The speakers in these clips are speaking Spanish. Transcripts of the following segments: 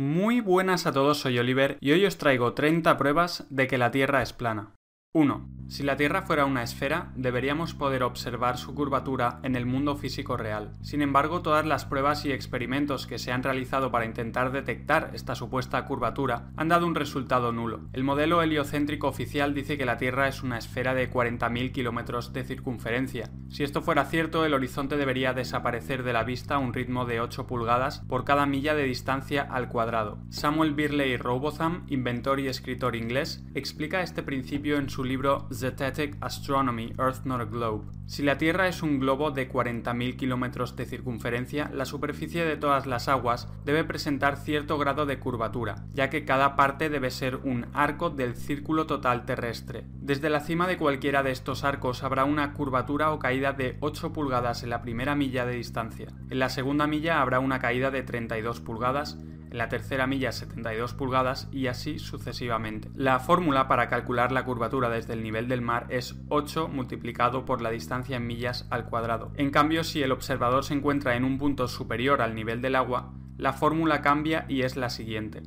Muy buenas a todos, soy Oliver y hoy os traigo 30 pruebas de que la Tierra es plana. 1. Si la Tierra fuera una esfera, deberíamos poder observar su curvatura en el mundo físico real. Sin embargo, todas las pruebas y experimentos que se han realizado para intentar detectar esta supuesta curvatura han dado un resultado nulo. El modelo heliocéntrico oficial dice que la Tierra es una esfera de 40.000 kilómetros de circunferencia. Si esto fuera cierto, el horizonte debería desaparecer de la vista a un ritmo de 8 pulgadas por cada milla de distancia al cuadrado. Samuel Birley Robotham, inventor y escritor inglés, explica este principio en su libro Zetetic Astronomy, Earth Not a Globe. Si la Tierra es un globo de 40.000 kilómetros de circunferencia, la superficie de todas las aguas debe presentar cierto grado de curvatura, ya que cada parte debe ser un arco del círculo total terrestre. Desde la cima de cualquiera de estos arcos habrá una curvatura o caída de 8 pulgadas en la primera milla de distancia. En la segunda milla habrá una caída de 32 pulgadas en la tercera milla 72 pulgadas y así sucesivamente. La fórmula para calcular la curvatura desde el nivel del mar es 8 multiplicado por la distancia en millas al cuadrado. En cambio, si el observador se encuentra en un punto superior al nivel del agua, la fórmula cambia y es la siguiente.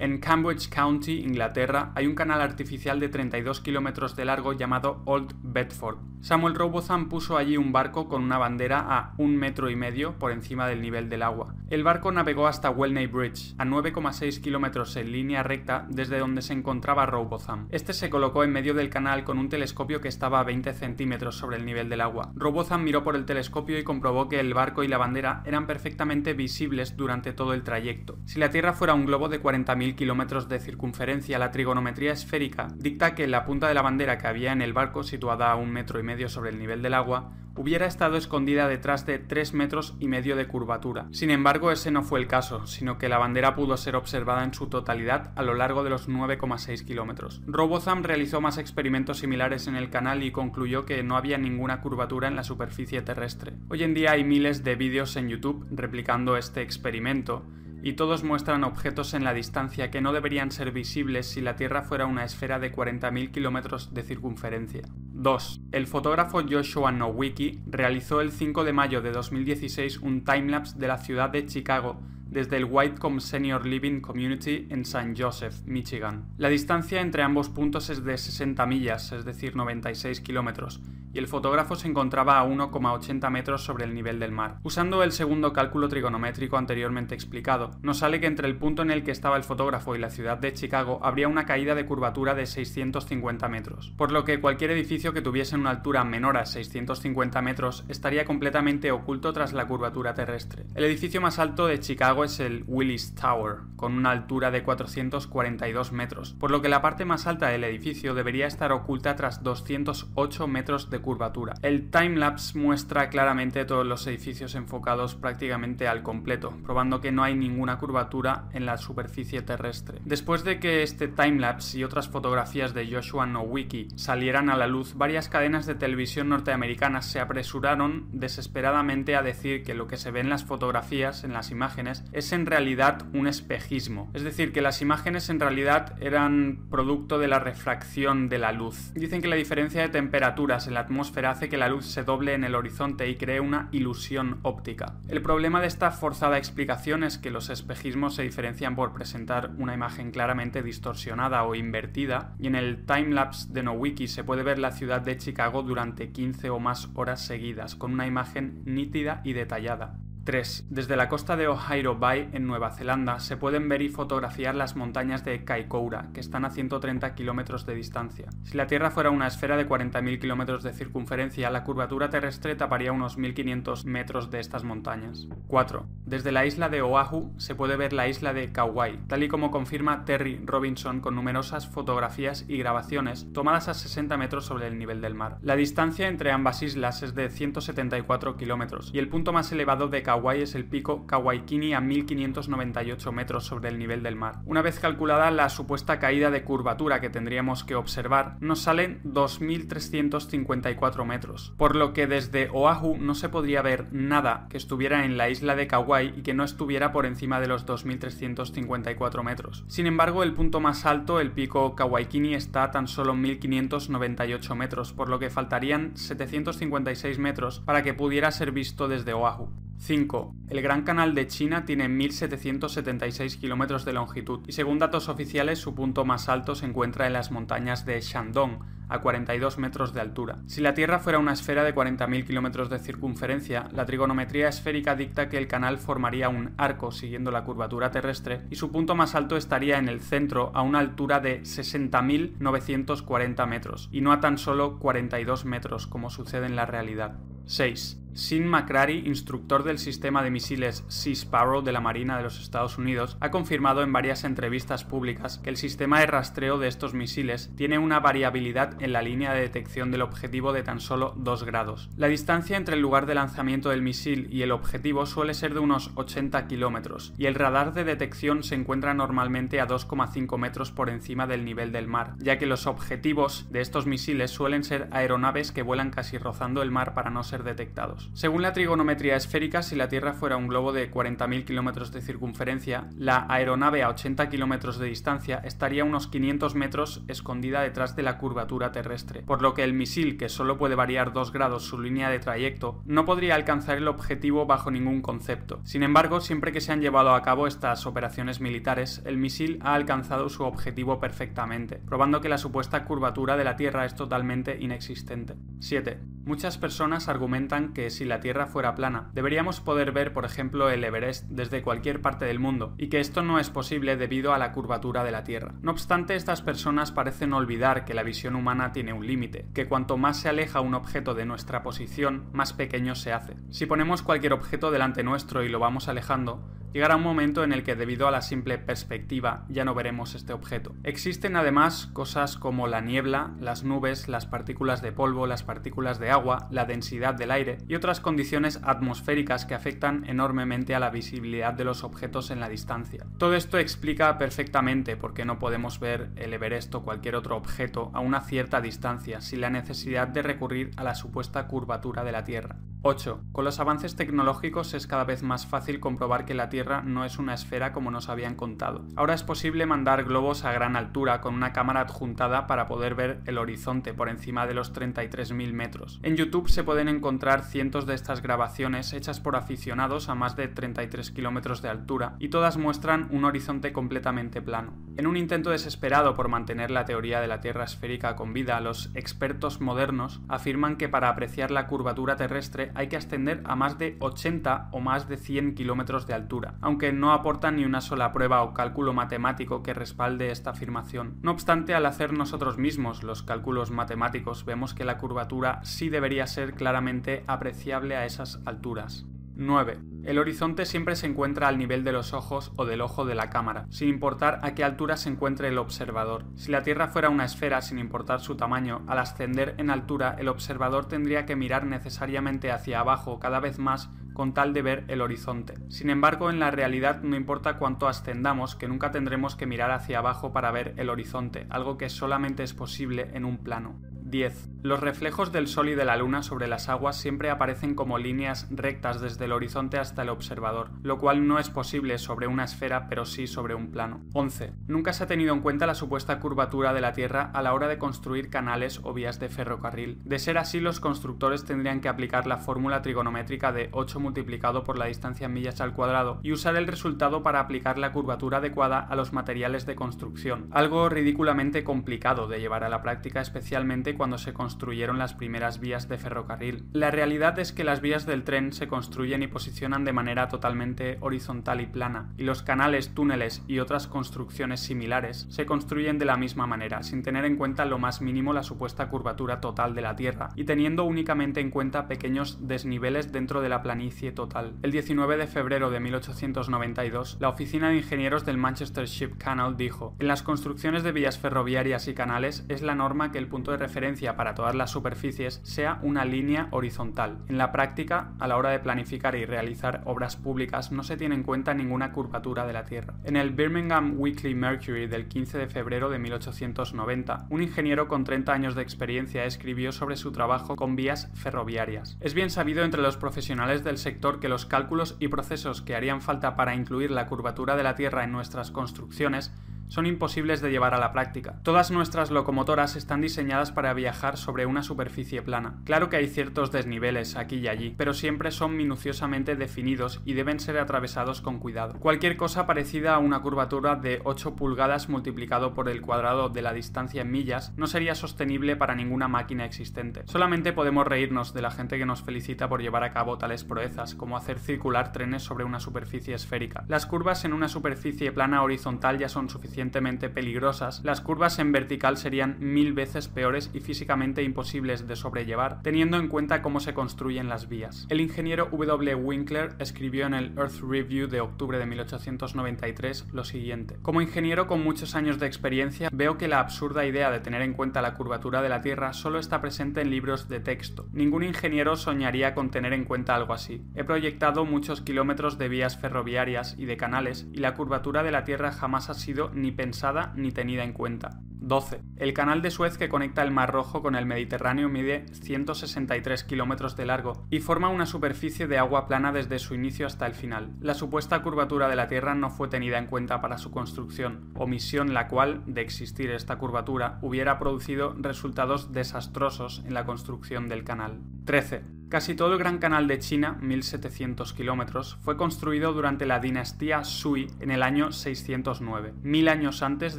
En Cambridge County, Inglaterra, hay un canal artificial de 32 kilómetros de largo llamado Old Bedford. Samuel Robotham puso allí un barco con una bandera a un metro y medio por encima del nivel del agua. El barco navegó hasta Welney Bridge, a 9,6 kilómetros en línea recta desde donde se encontraba Robotham. Este se colocó en medio del canal con un telescopio que estaba a 20 centímetros sobre el nivel del agua. Robotham miró por el telescopio y comprobó que el barco y la bandera eran perfectamente visibles durante todo el trayecto. Si la Tierra fuera un globo de 40.000 kilómetros de circunferencia, la trigonometría esférica dicta que la punta de la bandera que había en el barco, situada a un metro y medio sobre el nivel del agua, hubiera estado escondida detrás de 3 metros y medio de curvatura. Sin embargo, ese no fue el caso, sino que la bandera pudo ser observada en su totalidad a lo largo de los 9,6 kilómetros. Robotham realizó más experimentos similares en el canal y concluyó que no había ninguna curvatura en la superficie terrestre. Hoy en día hay miles de vídeos en YouTube replicando este experimento, y todos muestran objetos en la distancia que no deberían ser visibles si la Tierra fuera una esfera de 40.000 kilómetros de circunferencia. 2. El fotógrafo Joshua Nowicki realizó el 5 de mayo de 2016 un timelapse de la ciudad de Chicago desde el Whitecomb Senior Living Community en St. Joseph, Michigan. La distancia entre ambos puntos es de 60 millas, es decir, 96 kilómetros, y el fotógrafo se encontraba a 1,80 metros sobre el nivel del mar. Usando el segundo cálculo trigonométrico anteriormente explicado, nos sale que entre el punto en el que estaba el fotógrafo y la ciudad de Chicago habría una caída de curvatura de 650 metros, por lo que cualquier edificio que tuviese una altura menor a 650 metros estaría completamente oculto tras la curvatura terrestre. El edificio más alto de Chicago es el Willis Tower, con una altura de 442 metros, por lo que la parte más alta del edificio debería estar oculta tras 208 metros de curvatura. El timelapse muestra claramente todos los edificios enfocados prácticamente al completo, probando que no hay ninguna curvatura en la superficie terrestre. Después de que este timelapse y otras fotografías de Joshua Nowicki salieran a la luz, varias cadenas de televisión norteamericanas se apresuraron desesperadamente a decir que lo que se ve en las fotografías, en las imágenes, es en realidad un espejismo. Es decir, que las imágenes en realidad eran producto de la refracción de la luz. Dicen que la diferencia de temperaturas en la atmósfera hace que la luz se doble en el horizonte y cree una ilusión óptica. El problema de esta forzada explicación es que los espejismos se diferencian por presentar una imagen claramente distorsionada o invertida, y en el timelapse de Nowiki se puede ver la ciudad de Chicago durante 15 o más horas seguidas, con una imagen nítida y detallada. 3. Desde la costa de Ohio Bay, en Nueva Zelanda, se pueden ver y fotografiar las montañas de Kaikoura, que están a 130 kilómetros de distancia. Si la Tierra fuera una esfera de 40.000 kilómetros de circunferencia, la curvatura terrestre taparía unos 1.500 metros de estas montañas. 4. Desde la isla de Oahu se puede ver la isla de Kauai, tal y como confirma Terry Robinson con numerosas fotografías y grabaciones tomadas a 60 metros sobre el nivel del mar. La distancia entre ambas islas es de 174 kilómetros y el punto más elevado de Kauai es el pico Kawaikini a 1598 metros sobre el nivel del mar. Una vez calculada la supuesta caída de curvatura que tendríamos que observar, nos salen 2354 metros, por lo que desde Oahu no se podría ver nada que estuviera en la isla de Kauai y que no estuviera por encima de los 2354 metros. Sin embargo, el punto más alto, el pico Kawaikini, está a tan solo 1598 metros, por lo que faltarían 756 metros para que pudiera ser visto desde Oahu. 5. El Gran Canal de China tiene 1.776 kilómetros de longitud y según datos oficiales su punto más alto se encuentra en las montañas de Shandong, a 42 metros de altura. Si la Tierra fuera una esfera de 40.000 kilómetros de circunferencia, la trigonometría esférica dicta que el canal formaría un arco siguiendo la curvatura terrestre y su punto más alto estaría en el centro a una altura de 60.940 metros y no a tan solo 42 metros como sucede en la realidad. 6. Sin McCrary, instructor del sistema de misiles Sea Sparrow de la Marina de los Estados Unidos, ha confirmado en varias entrevistas públicas que el sistema de rastreo de estos misiles tiene una variabilidad en la línea de detección del objetivo de tan solo 2 grados. La distancia entre el lugar de lanzamiento del misil y el objetivo suele ser de unos 80 kilómetros, y el radar de detección se encuentra normalmente a 2,5 metros por encima del nivel del mar, ya que los objetivos de estos misiles suelen ser aeronaves que vuelan casi rozando el mar para no ser detectados. Según la trigonometría esférica, si la Tierra fuera un globo de 40.000 kilómetros de circunferencia, la aeronave a 80 kilómetros de distancia estaría unos 500 metros escondida detrás de la curvatura terrestre, por lo que el misil, que solo puede variar 2 grados su línea de trayecto, no podría alcanzar el objetivo bajo ningún concepto. Sin embargo, siempre que se han llevado a cabo estas operaciones militares, el misil ha alcanzado su objetivo perfectamente, probando que la supuesta curvatura de la Tierra es totalmente inexistente. 7. Muchas personas argumentan que si la Tierra fuera plana, deberíamos poder ver, por ejemplo, el Everest desde cualquier parte del mundo, y que esto no es posible debido a la curvatura de la Tierra. No obstante, estas personas parecen olvidar que la visión humana tiene un límite, que cuanto más se aleja un objeto de nuestra posición, más pequeño se hace. Si ponemos cualquier objeto delante nuestro y lo vamos alejando, Llegará un momento en el que debido a la simple perspectiva ya no veremos este objeto. Existen además cosas como la niebla, las nubes, las partículas de polvo, las partículas de agua, la densidad del aire y otras condiciones atmosféricas que afectan enormemente a la visibilidad de los objetos en la distancia. Todo esto explica perfectamente por qué no podemos ver el Everest o cualquier otro objeto a una cierta distancia sin la necesidad de recurrir a la supuesta curvatura de la Tierra. 8. Con los avances tecnológicos es cada vez más fácil comprobar que la Tierra no es una esfera como nos habían contado. Ahora es posible mandar globos a gran altura con una cámara adjuntada para poder ver el horizonte por encima de los 33.000 metros. En YouTube se pueden encontrar cientos de estas grabaciones hechas por aficionados a más de 33 kilómetros de altura y todas muestran un horizonte completamente plano. En un intento desesperado por mantener la teoría de la Tierra esférica con vida, los expertos modernos afirman que para apreciar la curvatura terrestre hay que ascender a más de 80 o más de 100 kilómetros de altura, aunque no aporta ni una sola prueba o cálculo matemático que respalde esta afirmación. No obstante, al hacer nosotros mismos los cálculos matemáticos, vemos que la curvatura sí debería ser claramente apreciable a esas alturas. 9. El horizonte siempre se encuentra al nivel de los ojos o del ojo de la cámara, sin importar a qué altura se encuentre el observador. Si la Tierra fuera una esfera sin importar su tamaño, al ascender en altura el observador tendría que mirar necesariamente hacia abajo cada vez más con tal de ver el horizonte. Sin embargo, en la realidad no importa cuánto ascendamos, que nunca tendremos que mirar hacia abajo para ver el horizonte, algo que solamente es posible en un plano. 10. Los reflejos del Sol y de la Luna sobre las aguas siempre aparecen como líneas rectas desde el horizonte hasta el observador, lo cual no es posible sobre una esfera pero sí sobre un plano. 11. Nunca se ha tenido en cuenta la supuesta curvatura de la Tierra a la hora de construir canales o vías de ferrocarril. De ser así, los constructores tendrían que aplicar la fórmula trigonométrica de 8 multiplicado por la distancia en millas al cuadrado y usar el resultado para aplicar la curvatura adecuada a los materiales de construcción, algo ridículamente complicado de llevar a la práctica especialmente cuando se construyeron las primeras vías de ferrocarril. La realidad es que las vías del tren se construyen y posicionan de manera totalmente horizontal y plana, y los canales, túneles y otras construcciones similares se construyen de la misma manera, sin tener en cuenta lo más mínimo la supuesta curvatura total de la Tierra, y teniendo únicamente en cuenta pequeños desniveles dentro de la planicie total. El 19 de febrero de 1892, la Oficina de Ingenieros del Manchester Ship Canal dijo, en las construcciones de vías ferroviarias y canales es la norma que el punto de referencia para todas las superficies sea una línea horizontal. En la práctica, a la hora de planificar y realizar obras públicas no se tiene en cuenta ninguna curvatura de la Tierra. En el Birmingham Weekly Mercury del 15 de febrero de 1890, un ingeniero con 30 años de experiencia escribió sobre su trabajo con vías ferroviarias. Es bien sabido entre los profesionales del sector que los cálculos y procesos que harían falta para incluir la curvatura de la Tierra en nuestras construcciones son imposibles de llevar a la práctica. Todas nuestras locomotoras están diseñadas para viajar sobre una superficie plana. Claro que hay ciertos desniveles aquí y allí, pero siempre son minuciosamente definidos y deben ser atravesados con cuidado. Cualquier cosa parecida a una curvatura de 8 pulgadas multiplicado por el cuadrado de la distancia en millas no sería sostenible para ninguna máquina existente. Solamente podemos reírnos de la gente que nos felicita por llevar a cabo tales proezas, como hacer circular trenes sobre una superficie esférica. Las curvas en una superficie plana horizontal ya son peligrosas, las curvas en vertical serían mil veces peores y físicamente imposibles de sobrellevar, teniendo en cuenta cómo se construyen las vías. El ingeniero W. Winkler escribió en el Earth Review de octubre de 1893 lo siguiente. Como ingeniero con muchos años de experiencia, veo que la absurda idea de tener en cuenta la curvatura de la Tierra solo está presente en libros de texto. Ningún ingeniero soñaría con tener en cuenta algo así. He proyectado muchos kilómetros de vías ferroviarias y de canales y la curvatura de la Tierra jamás ha sido ni pensada ni tenida en cuenta. 12. El canal de Suez que conecta el Mar Rojo con el Mediterráneo mide 163 kilómetros de largo y forma una superficie de agua plana desde su inicio hasta el final. La supuesta curvatura de la Tierra no fue tenida en cuenta para su construcción, omisión la cual, de existir esta curvatura, hubiera producido resultados desastrosos en la construcción del canal. 13. Casi todo el Gran Canal de China, 1700 kilómetros, fue construido durante la dinastía Sui en el año 609, mil años antes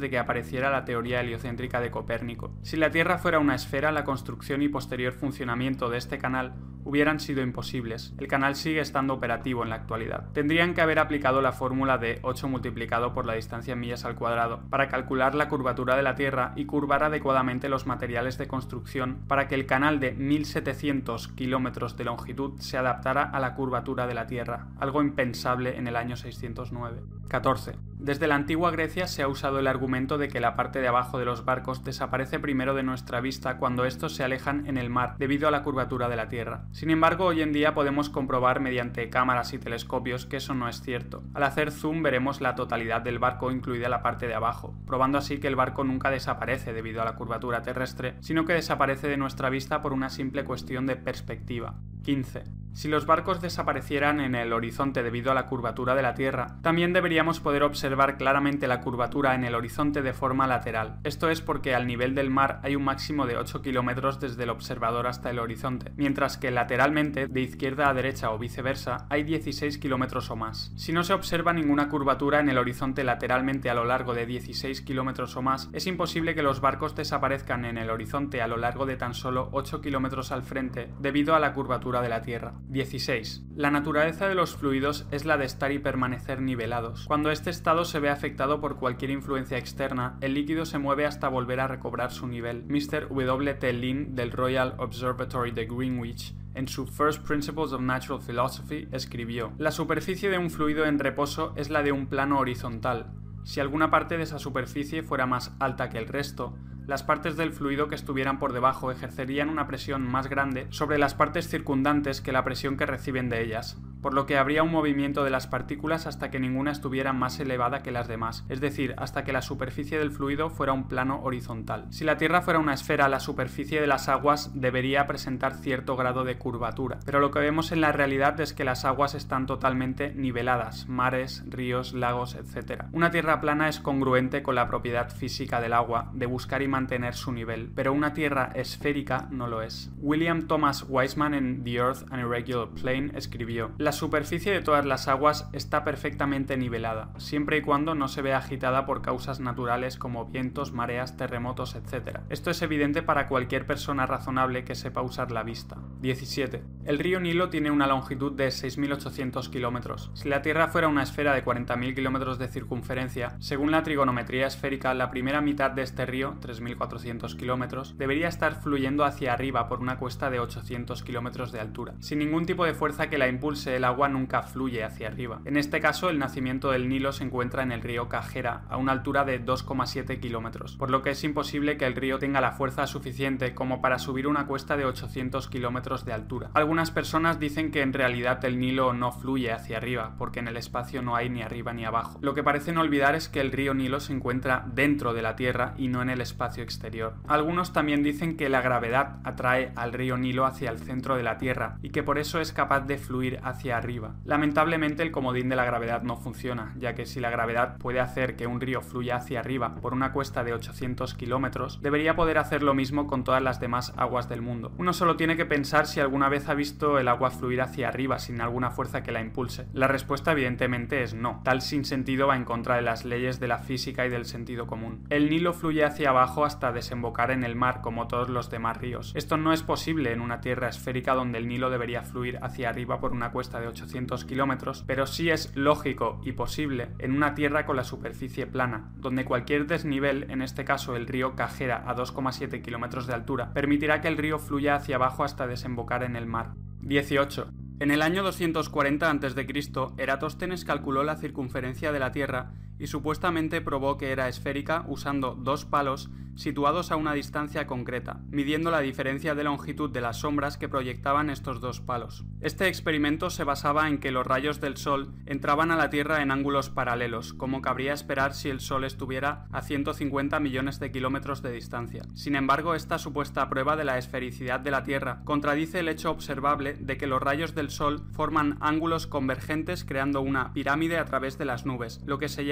de que apareciera la teoría heliocéntrica de Copérnico. Si la Tierra fuera una esfera, la construcción y posterior funcionamiento de este canal hubieran sido imposibles. El canal sigue estando operativo en la actualidad. Tendrían que haber aplicado la fórmula de 8 multiplicado por la distancia en millas al cuadrado para calcular la curvatura de la Tierra y curvar adecuadamente los materiales de construcción para que el canal de 1700 kilómetros de longitud se adaptara a la curvatura de la Tierra, algo impensable en el año 609. 14. Desde la antigua Grecia se ha usado el argumento de que la parte de abajo de los barcos desaparece primero de nuestra vista cuando estos se alejan en el mar debido a la curvatura de la Tierra. Sin embargo, hoy en día podemos comprobar mediante cámaras y telescopios que eso no es cierto. Al hacer zoom veremos la totalidad del barco incluida la parte de abajo, probando así que el barco nunca desaparece debido a la curvatura terrestre, sino que desaparece de nuestra vista por una simple cuestión de perspectiva. 15. Si los barcos desaparecieran en el horizonte debido a la curvatura de la Tierra, también deberíamos poder observar claramente la curvatura en el horizonte de forma lateral. Esto es porque al nivel del mar hay un máximo de 8 kilómetros desde el observador hasta el horizonte, mientras que lateralmente, de izquierda a derecha o viceversa, hay 16 kilómetros o más. Si no se observa ninguna curvatura en el horizonte lateralmente a lo largo de 16 kilómetros o más, es imposible que los barcos desaparezcan en el horizonte a lo largo de tan solo 8 kilómetros al frente debido a la curvatura de la Tierra. 16. La naturaleza de los fluidos es la de estar y permanecer nivelados. Cuando este estado se ve afectado por cualquier influencia externa, el líquido se mueve hasta volver a recobrar su nivel. Mr. W. T. Lin del Royal Observatory de Greenwich en su First Principles of Natural Philosophy escribió, La superficie de un fluido en reposo es la de un plano horizontal. Si alguna parte de esa superficie fuera más alta que el resto, las partes del fluido que estuvieran por debajo ejercerían una presión más grande sobre las partes circundantes que la presión que reciben de ellas, por lo que habría un movimiento de las partículas hasta que ninguna estuviera más elevada que las demás, es decir, hasta que la superficie del fluido fuera un plano horizontal. Si la Tierra fuera una esfera, la superficie de las aguas debería presentar cierto grado de curvatura, pero lo que vemos en la realidad es que las aguas están totalmente niveladas, mares, ríos, lagos, etc. Una Tierra plana es congruente con la propiedad física del agua, de buscar y mantener su nivel, pero una Tierra esférica no lo es. William Thomas Weisman en The Earth an Irregular Plane escribió, la superficie de todas las aguas está perfectamente nivelada, siempre y cuando no se vea agitada por causas naturales como vientos, mareas, terremotos, etc. Esto es evidente para cualquier persona razonable que sepa usar la vista. 17. El río Nilo tiene una longitud de 6.800 kilómetros. Si la Tierra fuera una esfera de 40.000 kilómetros de circunferencia, según la trigonometría esférica, la primera mitad de este río, 3.400 kilómetros, debería estar fluyendo hacia arriba por una cuesta de 800 kilómetros de altura, sin ningún tipo de fuerza que la impulse el agua nunca fluye hacia arriba. En este caso, el nacimiento del Nilo se encuentra en el río Cajera, a una altura de 2,7 kilómetros, por lo que es imposible que el río tenga la fuerza suficiente como para subir una cuesta de 800 kilómetros de altura. Algunas personas dicen que en realidad el Nilo no fluye hacia arriba, porque en el espacio no hay ni arriba ni abajo. Lo que parecen olvidar es que el río Nilo se encuentra dentro de la Tierra y no en el espacio exterior. Algunos también dicen que la gravedad atrae al río Nilo hacia el centro de la Tierra y que por eso es capaz de fluir hacia arriba. Lamentablemente el comodín de la gravedad no funciona, ya que si la gravedad puede hacer que un río fluya hacia arriba por una cuesta de 800 kilómetros, debería poder hacer lo mismo con todas las demás aguas del mundo. Uno solo tiene que pensar si alguna vez ha visto el agua fluir hacia arriba sin alguna fuerza que la impulse. La respuesta evidentemente es no. Tal sinsentido va en contra de las leyes de la física y del sentido común. El Nilo fluye hacia abajo hasta desembocar en el mar como todos los demás ríos. Esto no es posible en una tierra esférica donde el Nilo debería fluir hacia arriba por una cuesta de 800 kilómetros, pero sí es lógico y posible en una tierra con la superficie plana, donde cualquier desnivel, en este caso el río Cajera a 2,7 kilómetros de altura, permitirá que el río fluya hacia abajo hasta desembocar en el mar. 18. En el año 240 a.C., Eratóstenes calculó la circunferencia de la Tierra y supuestamente probó que era esférica usando dos palos situados a una distancia concreta, midiendo la diferencia de longitud de las sombras que proyectaban estos dos palos. Este experimento se basaba en que los rayos del Sol entraban a la Tierra en ángulos paralelos, como cabría esperar si el Sol estuviera a 150 millones de kilómetros de distancia. Sin embargo, esta supuesta prueba de la esfericidad de la Tierra contradice el hecho observable de que los rayos del Sol forman ángulos convergentes creando una pirámide a través de las nubes, lo que se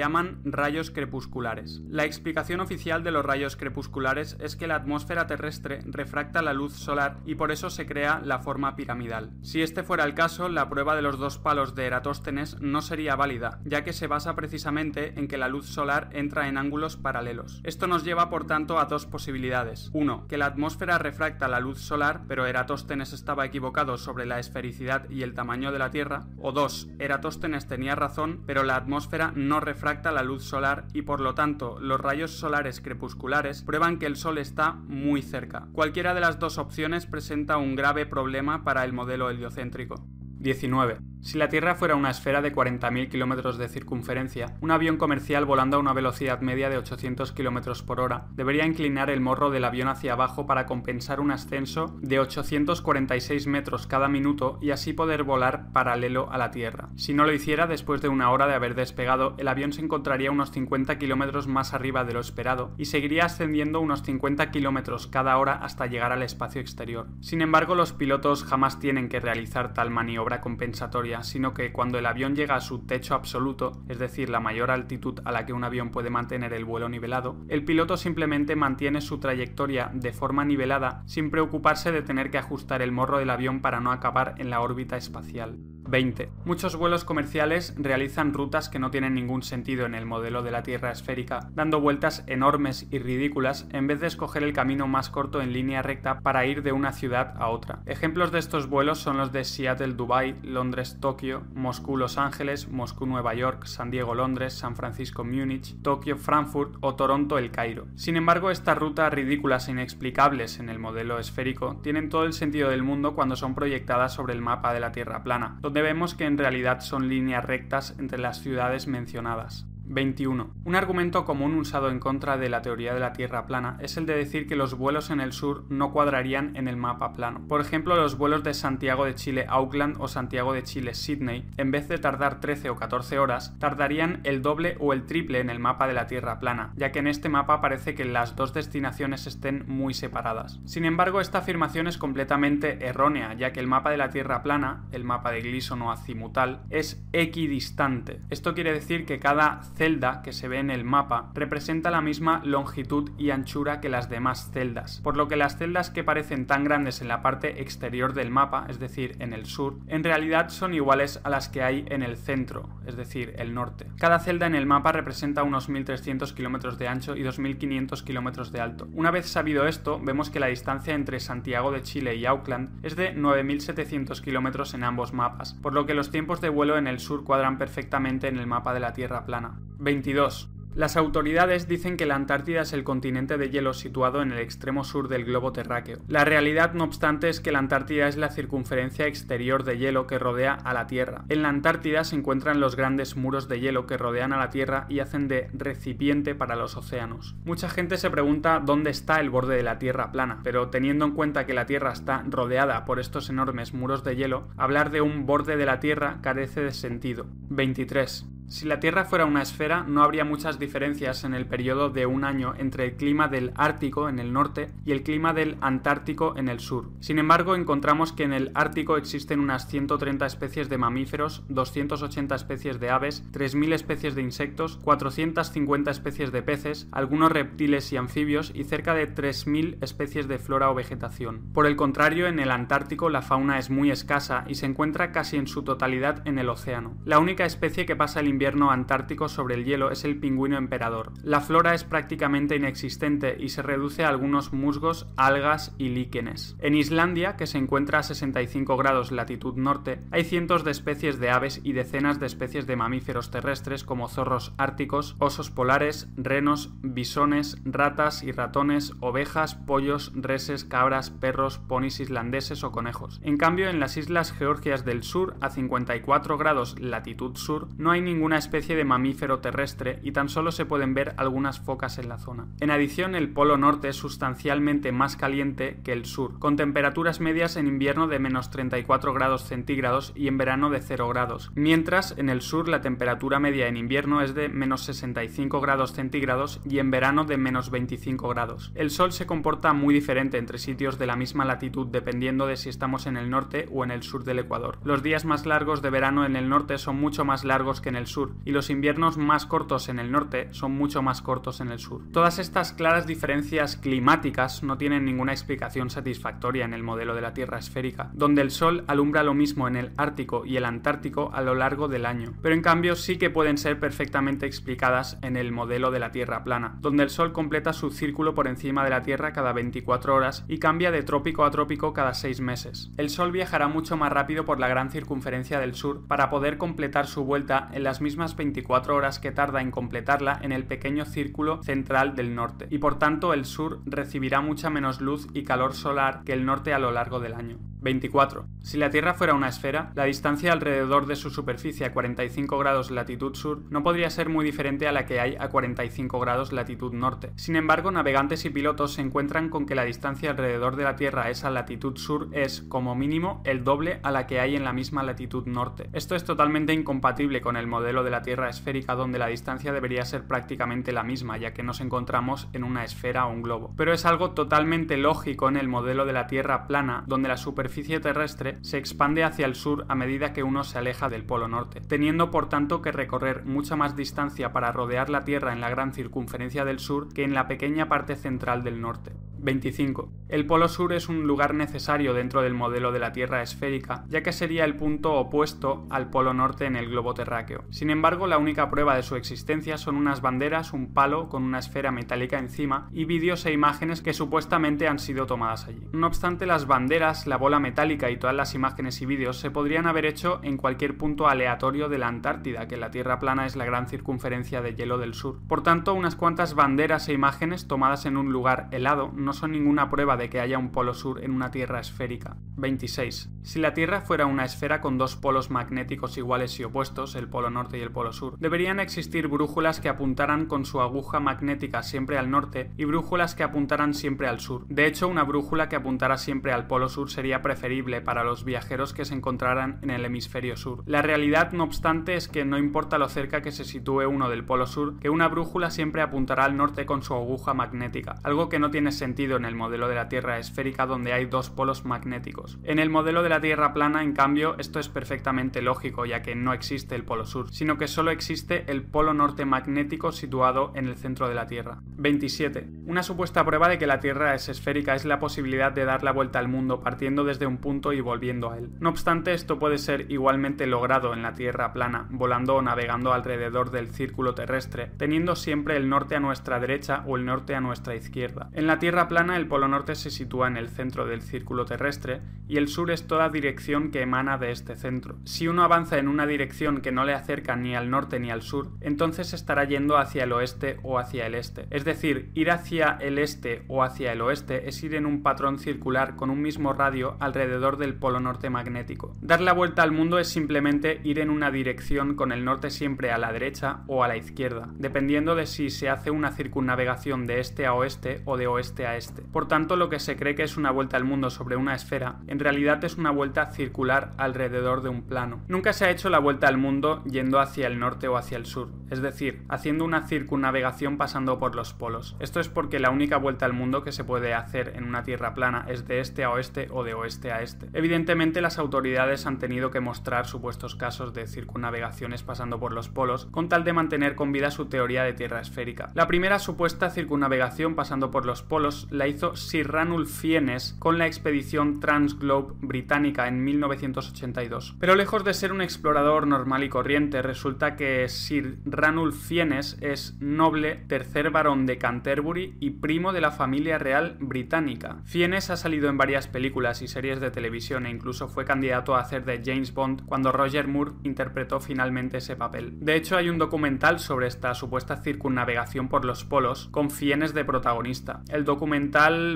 rayos crepusculares. La explicación oficial de los rayos crepusculares es que la atmósfera terrestre refracta la luz solar y por eso se crea la forma piramidal. Si este fuera el caso, la prueba de los dos palos de Eratóstenes no sería válida, ya que se basa precisamente en que la luz solar entra en ángulos paralelos. Esto nos lleva por tanto a dos posibilidades. Uno, que la atmósfera refracta la luz solar, pero Eratóstenes estaba equivocado sobre la esfericidad y el tamaño de la Tierra. O dos, Eratóstenes tenía razón, pero la atmósfera no refracta la luz solar y por lo tanto los rayos solares crepusculares prueban que el Sol está muy cerca. Cualquiera de las dos opciones presenta un grave problema para el modelo heliocéntrico. 19. Si la Tierra fuera una esfera de 40.000 kilómetros de circunferencia, un avión comercial volando a una velocidad media de 800 kilómetros por hora debería inclinar el morro del avión hacia abajo para compensar un ascenso de 846 metros cada minuto y así poder volar paralelo a la Tierra. Si no lo hiciera, después de una hora de haber despegado, el avión se encontraría unos 50 kilómetros más arriba de lo esperado y seguiría ascendiendo unos 50 kilómetros cada hora hasta llegar al espacio exterior. Sin embargo, los pilotos jamás tienen que realizar tal maniobra compensatoria sino que cuando el avión llega a su techo absoluto, es decir, la mayor altitud a la que un avión puede mantener el vuelo nivelado, el piloto simplemente mantiene su trayectoria de forma nivelada sin preocuparse de tener que ajustar el morro del avión para no acabar en la órbita espacial. 20. Muchos vuelos comerciales realizan rutas que no tienen ningún sentido en el modelo de la Tierra esférica, dando vueltas enormes y ridículas en vez de escoger el camino más corto en línea recta para ir de una ciudad a otra. Ejemplos de estos vuelos son los de Seattle-Dubai, Londres-Tokio, Moscú-Los Ángeles, Moscú-Nueva York, San Diego-Londres, San Francisco-Múnich, Tokio-Frankfurt o Toronto-El Cairo. Sin embargo, estas rutas ridículas e inexplicables en el modelo esférico tienen todo el sentido del mundo cuando son proyectadas sobre el mapa de la Tierra plana, donde vemos que en realidad son líneas rectas entre las ciudades mencionadas. 21. Un argumento común usado en contra de la teoría de la Tierra plana es el de decir que los vuelos en el sur no cuadrarían en el mapa plano. Por ejemplo, los vuelos de Santiago de Chile Auckland o Santiago de Chile Sydney, en vez de tardar 13 o 14 horas, tardarían el doble o el triple en el mapa de la Tierra plana, ya que en este mapa parece que las dos destinaciones estén muy separadas. Sin embargo, esta afirmación es completamente errónea, ya que el mapa de la Tierra plana, el mapa de Gleason o azimutal, es equidistante. Esto quiere decir que cada celda que se ve en el mapa representa la misma longitud y anchura que las demás celdas, por lo que las celdas que parecen tan grandes en la parte exterior del mapa, es decir, en el sur, en realidad son iguales a las que hay en el centro, es decir, el norte. Cada celda en el mapa representa unos 1300 kilómetros de ancho y 2500 kilómetros de alto. Una vez sabido esto, vemos que la distancia entre Santiago de Chile y Auckland es de 9700 kilómetros en ambos mapas, por lo que los tiempos de vuelo en el sur cuadran perfectamente en el mapa de la Tierra plana. 22. Las autoridades dicen que la Antártida es el continente de hielo situado en el extremo sur del globo terráqueo. La realidad, no obstante, es que la Antártida es la circunferencia exterior de hielo que rodea a la Tierra. En la Antártida se encuentran los grandes muros de hielo que rodean a la Tierra y hacen de recipiente para los océanos. Mucha gente se pregunta dónde está el borde de la Tierra plana, pero teniendo en cuenta que la Tierra está rodeada por estos enormes muros de hielo, hablar de un borde de la Tierra carece de sentido. 23. Si la Tierra fuera una esfera, no habría muchas diferencias en el periodo de un año entre el clima del Ártico en el norte y el clima del Antártico en el sur. Sin embargo, encontramos que en el Ártico existen unas 130 especies de mamíferos, 280 especies de aves, 3.000 especies de insectos, 450 especies de peces, algunos reptiles y anfibios y cerca de 3.000 especies de flora o vegetación. Por el contrario, en el Antártico la fauna es muy escasa y se encuentra casi en su totalidad en el océano. La única especie que pasa el invierno antártico sobre el hielo es el pingüino emperador. La flora es prácticamente inexistente y se reduce a algunos musgos, algas y líquenes. En Islandia, que se encuentra a 65 grados latitud norte, hay cientos de especies de aves y decenas de especies de mamíferos terrestres como zorros árticos, osos polares, renos, bisones, ratas y ratones, ovejas, pollos, reses, cabras, perros, ponis islandeses o conejos. En cambio, en las islas Georgias del Sur, a 54 grados latitud sur, no hay ninguna especie de mamífero terrestre y tan solo se pueden ver algunas focas en la zona. En adición, el polo norte es sustancialmente más caliente que el sur, con temperaturas medias en invierno de menos 34 grados centígrados y en verano de 0 grados, mientras en el sur la temperatura media en invierno es de menos 65 grados centígrados y en verano de menos 25 grados. El sol se comporta muy diferente entre sitios de la misma latitud dependiendo de si estamos en el norte o en el sur del Ecuador. Los días más largos de verano en el norte son mucho más largos que en el sur y los inviernos más cortos en el norte son mucho más cortos en el sur. Todas estas claras diferencias climáticas no tienen ninguna explicación satisfactoria en el modelo de la Tierra esférica, donde el Sol alumbra lo mismo en el Ártico y el Antártico a lo largo del año, pero en cambio sí que pueden ser perfectamente explicadas en el modelo de la Tierra plana, donde el Sol completa su círculo por encima de la Tierra cada 24 horas y cambia de trópico a trópico cada 6 meses. El Sol viajará mucho más rápido por la gran circunferencia del sur para poder completar su vuelta en las mismas 24 horas que tarda en completarla en el pequeño círculo central del norte, y por tanto el sur recibirá mucha menos luz y calor solar que el norte a lo largo del año. 24. Si la Tierra fuera una esfera, la distancia alrededor de su superficie a 45 grados latitud sur no podría ser muy diferente a la que hay a 45 grados latitud norte. Sin embargo, navegantes y pilotos se encuentran con que la distancia alrededor de la Tierra a esa latitud sur es, como mínimo, el doble a la que hay en la misma latitud norte. Esto es totalmente incompatible con el modelo de la Tierra esférica donde la distancia debería ser prácticamente la misma, ya que nos encontramos en una esfera o un globo. Pero es algo totalmente lógico en el modelo de la Tierra plana, donde la superficie superficie terrestre se expande hacia el sur a medida que uno se aleja del polo norte, teniendo por tanto que recorrer mucha más distancia para rodear la Tierra en la gran circunferencia del sur que en la pequeña parte central del norte. 25. El polo sur es un lugar necesario dentro del modelo de la Tierra esférica, ya que sería el punto opuesto al polo norte en el globo terráqueo. Sin embargo, la única prueba de su existencia son unas banderas, un palo con una esfera metálica encima y vídeos e imágenes que supuestamente han sido tomadas allí. No obstante, las banderas, la bola metálica y todas las imágenes y vídeos se podrían haber hecho en cualquier punto aleatorio de la Antártida, que la Tierra plana es la gran circunferencia de hielo del sur. Por tanto, unas cuantas banderas e imágenes tomadas en un lugar helado no son ninguna prueba de que haya un polo sur en una Tierra esférica. 26. Si la Tierra fuera una esfera con dos polos magnéticos iguales y opuestos, el polo norte y el polo sur, deberían existir brújulas que apuntaran con su aguja magnética siempre al norte y brújulas que apuntaran siempre al sur. De hecho, una brújula que apuntara siempre al polo sur sería preferible para los viajeros que se encontraran en el hemisferio sur. La realidad, no obstante, es que no importa lo cerca que se sitúe uno del polo sur, que una brújula siempre apuntará al norte con su aguja magnética, algo que no tiene sentido en el modelo de la Tierra esférica donde hay dos polos magnéticos. En el modelo de la Tierra plana, en cambio, esto es perfectamente lógico, ya que no existe el polo sur, sino que solo existe el polo norte magnético situado en el centro de la Tierra. 27. Una supuesta prueba de que la Tierra es esférica es la posibilidad de dar la vuelta al mundo partiendo desde un punto y volviendo a él. No obstante, esto puede ser igualmente logrado en la Tierra plana, volando o navegando alrededor del círculo terrestre, teniendo siempre el norte a nuestra derecha o el norte a nuestra izquierda. En la Tierra plana, el polo norte se sitúa en el centro del círculo terrestre y el sur es toda dirección que emana de este centro. Si uno avanza en una dirección que no le acerca ni al norte ni al sur, entonces estará yendo hacia el oeste o hacia el este. Es decir, ir hacia el este o hacia el oeste es ir en un patrón circular con un mismo radio alrededor del polo norte magnético. Dar la vuelta al mundo es simplemente ir en una dirección con el norte siempre a la derecha o a la izquierda, dependiendo de si se hace una circunnavegación de este a oeste o de oeste a este este. Por tanto, lo que se cree que es una vuelta al mundo sobre una esfera, en realidad es una vuelta circular alrededor de un plano. Nunca se ha hecho la vuelta al mundo yendo hacia el norte o hacia el sur, es decir, haciendo una circunnavegación pasando por los polos. Esto es porque la única vuelta al mundo que se puede hacer en una tierra plana es de este a oeste o de oeste a este. Evidentemente las autoridades han tenido que mostrar supuestos casos de circunnavegaciones pasando por los polos con tal de mantener con vida su teoría de tierra esférica. La primera supuesta circunnavegación pasando por los polos la hizo Sir Ranulph Fiennes con la expedición Transglobe británica en 1982. Pero lejos de ser un explorador normal y corriente, resulta que Sir Ranulph Fiennes es noble, tercer barón de Canterbury y primo de la familia real británica. Fiennes ha salido en varias películas y series de televisión e incluso fue candidato a hacer de James Bond cuando Roger Moore interpretó finalmente ese papel. De hecho, hay un documental sobre esta supuesta circunnavegación por los polos con Fiennes de protagonista. El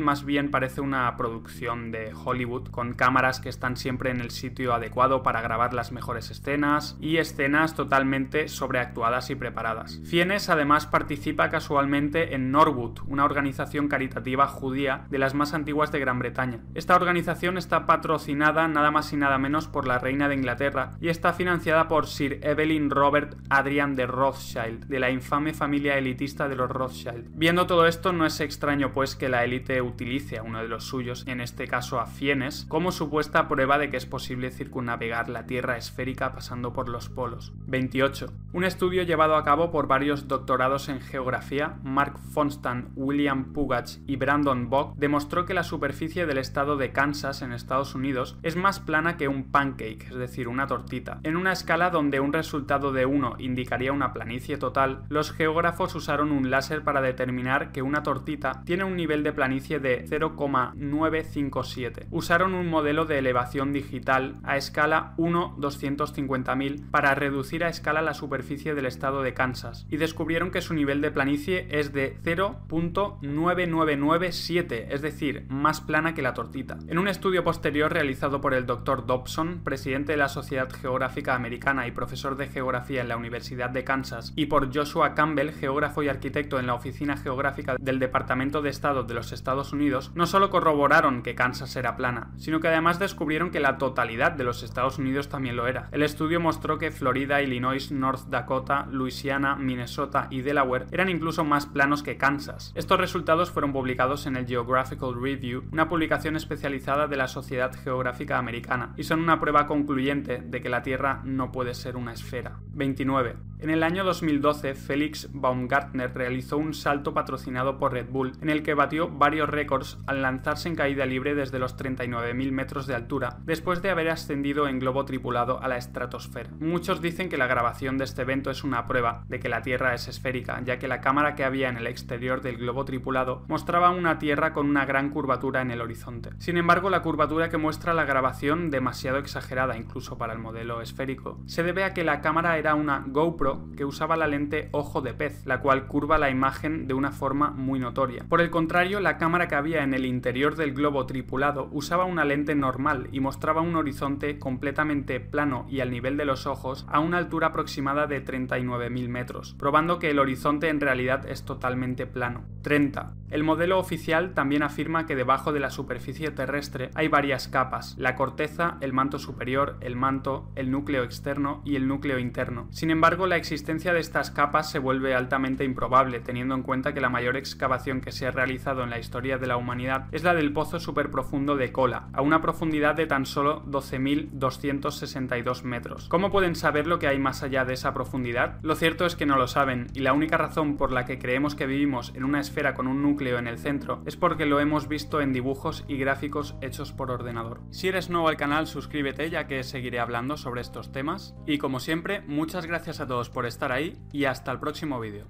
más bien parece una producción de Hollywood con cámaras que están siempre en el sitio adecuado para grabar las mejores escenas y escenas totalmente sobreactuadas y preparadas. Fiennes además participa casualmente en Norwood, una organización caritativa judía de las más antiguas de Gran Bretaña. Esta organización está patrocinada nada más y nada menos por la reina de Inglaterra y está financiada por Sir Evelyn Robert Adrian de Rothschild, de la infame familia elitista de los Rothschild. Viendo todo esto, no es extraño pues que la élite utilice a uno de los suyos, en este caso a Fiennes, como supuesta prueba de que es posible circunnavegar la Tierra esférica pasando por los polos. 28. Un estudio llevado a cabo por varios doctorados en geografía, Mark Fonstan, William Pugach y Brandon Bock, demostró que la superficie del estado de Kansas en Estados Unidos es más plana que un pancake, es decir, una tortita. En una escala donde un resultado de 1 indicaría una planicie total, los geógrafos usaron un láser para determinar que una tortita tiene un nivel de planicie de 0,957. Usaron un modelo de elevación digital a escala 1-250.000 para reducir a escala la superficie del estado de Kansas y descubrieron que su nivel de planicie es de 0.9997, es decir, más plana que la tortita. En un estudio posterior realizado por el Dr. Dobson, presidente de la Sociedad Geográfica Americana y profesor de geografía en la Universidad de Kansas, y por Joshua Campbell, geógrafo y arquitecto en la Oficina Geográfica del Departamento de Estado de los Estados Unidos, no solo corroboraron que Kansas era plana, sino que además descubrieron que la totalidad de los Estados Unidos también lo era. El estudio mostró que Florida, Illinois, North Dakota, Louisiana, Minnesota y Delaware eran incluso más planos que Kansas. Estos resultados fueron publicados en el Geographical Review, una publicación especializada de la Sociedad Geográfica Americana, y son una prueba concluyente de que la Tierra no puede ser una esfera. 29. En el año 2012, Felix Baumgartner realizó un salto patrocinado por Red Bull, en el que batió varios récords al lanzarse en caída libre desde los 39.000 metros de altura, después de haber ascendido en globo tripulado a la estratosfera. Muchos dicen que la grabación de este evento es una prueba de que la Tierra es esférica, ya que la cámara que había en el exterior del globo tripulado mostraba una Tierra con una gran curvatura en el horizonte. Sin embargo, la curvatura que muestra la grabación, demasiado exagerada incluso para el modelo esférico, se debe a que la cámara era una GoPro que usaba la lente ojo de pez, la cual curva la imagen de una forma muy notoria. Por el contrario, la cámara que había en el interior del globo tripulado usaba una lente normal y mostraba un horizonte completamente plano y al nivel de los ojos a una altura aproximada de 39.000 metros, probando que el horizonte en realidad es totalmente plano. 30. El modelo oficial también afirma que debajo de la superficie terrestre hay varias capas, la corteza, el manto superior, el manto, el núcleo externo y el núcleo interno. Sin embargo, la existencia de estas capas se vuelve altamente improbable, teniendo en cuenta que la mayor excavación que se ha en la historia de la humanidad es la del pozo superprofundo de Kola, a una profundidad de tan solo 12.262 metros. ¿Cómo pueden saber lo que hay más allá de esa profundidad? Lo cierto es que no lo saben, y la única razón por la que creemos que vivimos en una esfera con un núcleo en el centro es porque lo hemos visto en dibujos y gráficos hechos por ordenador. Si eres nuevo al canal, suscríbete ya que seguiré hablando sobre estos temas. Y como siempre, muchas gracias a todos por estar ahí y hasta el próximo vídeo.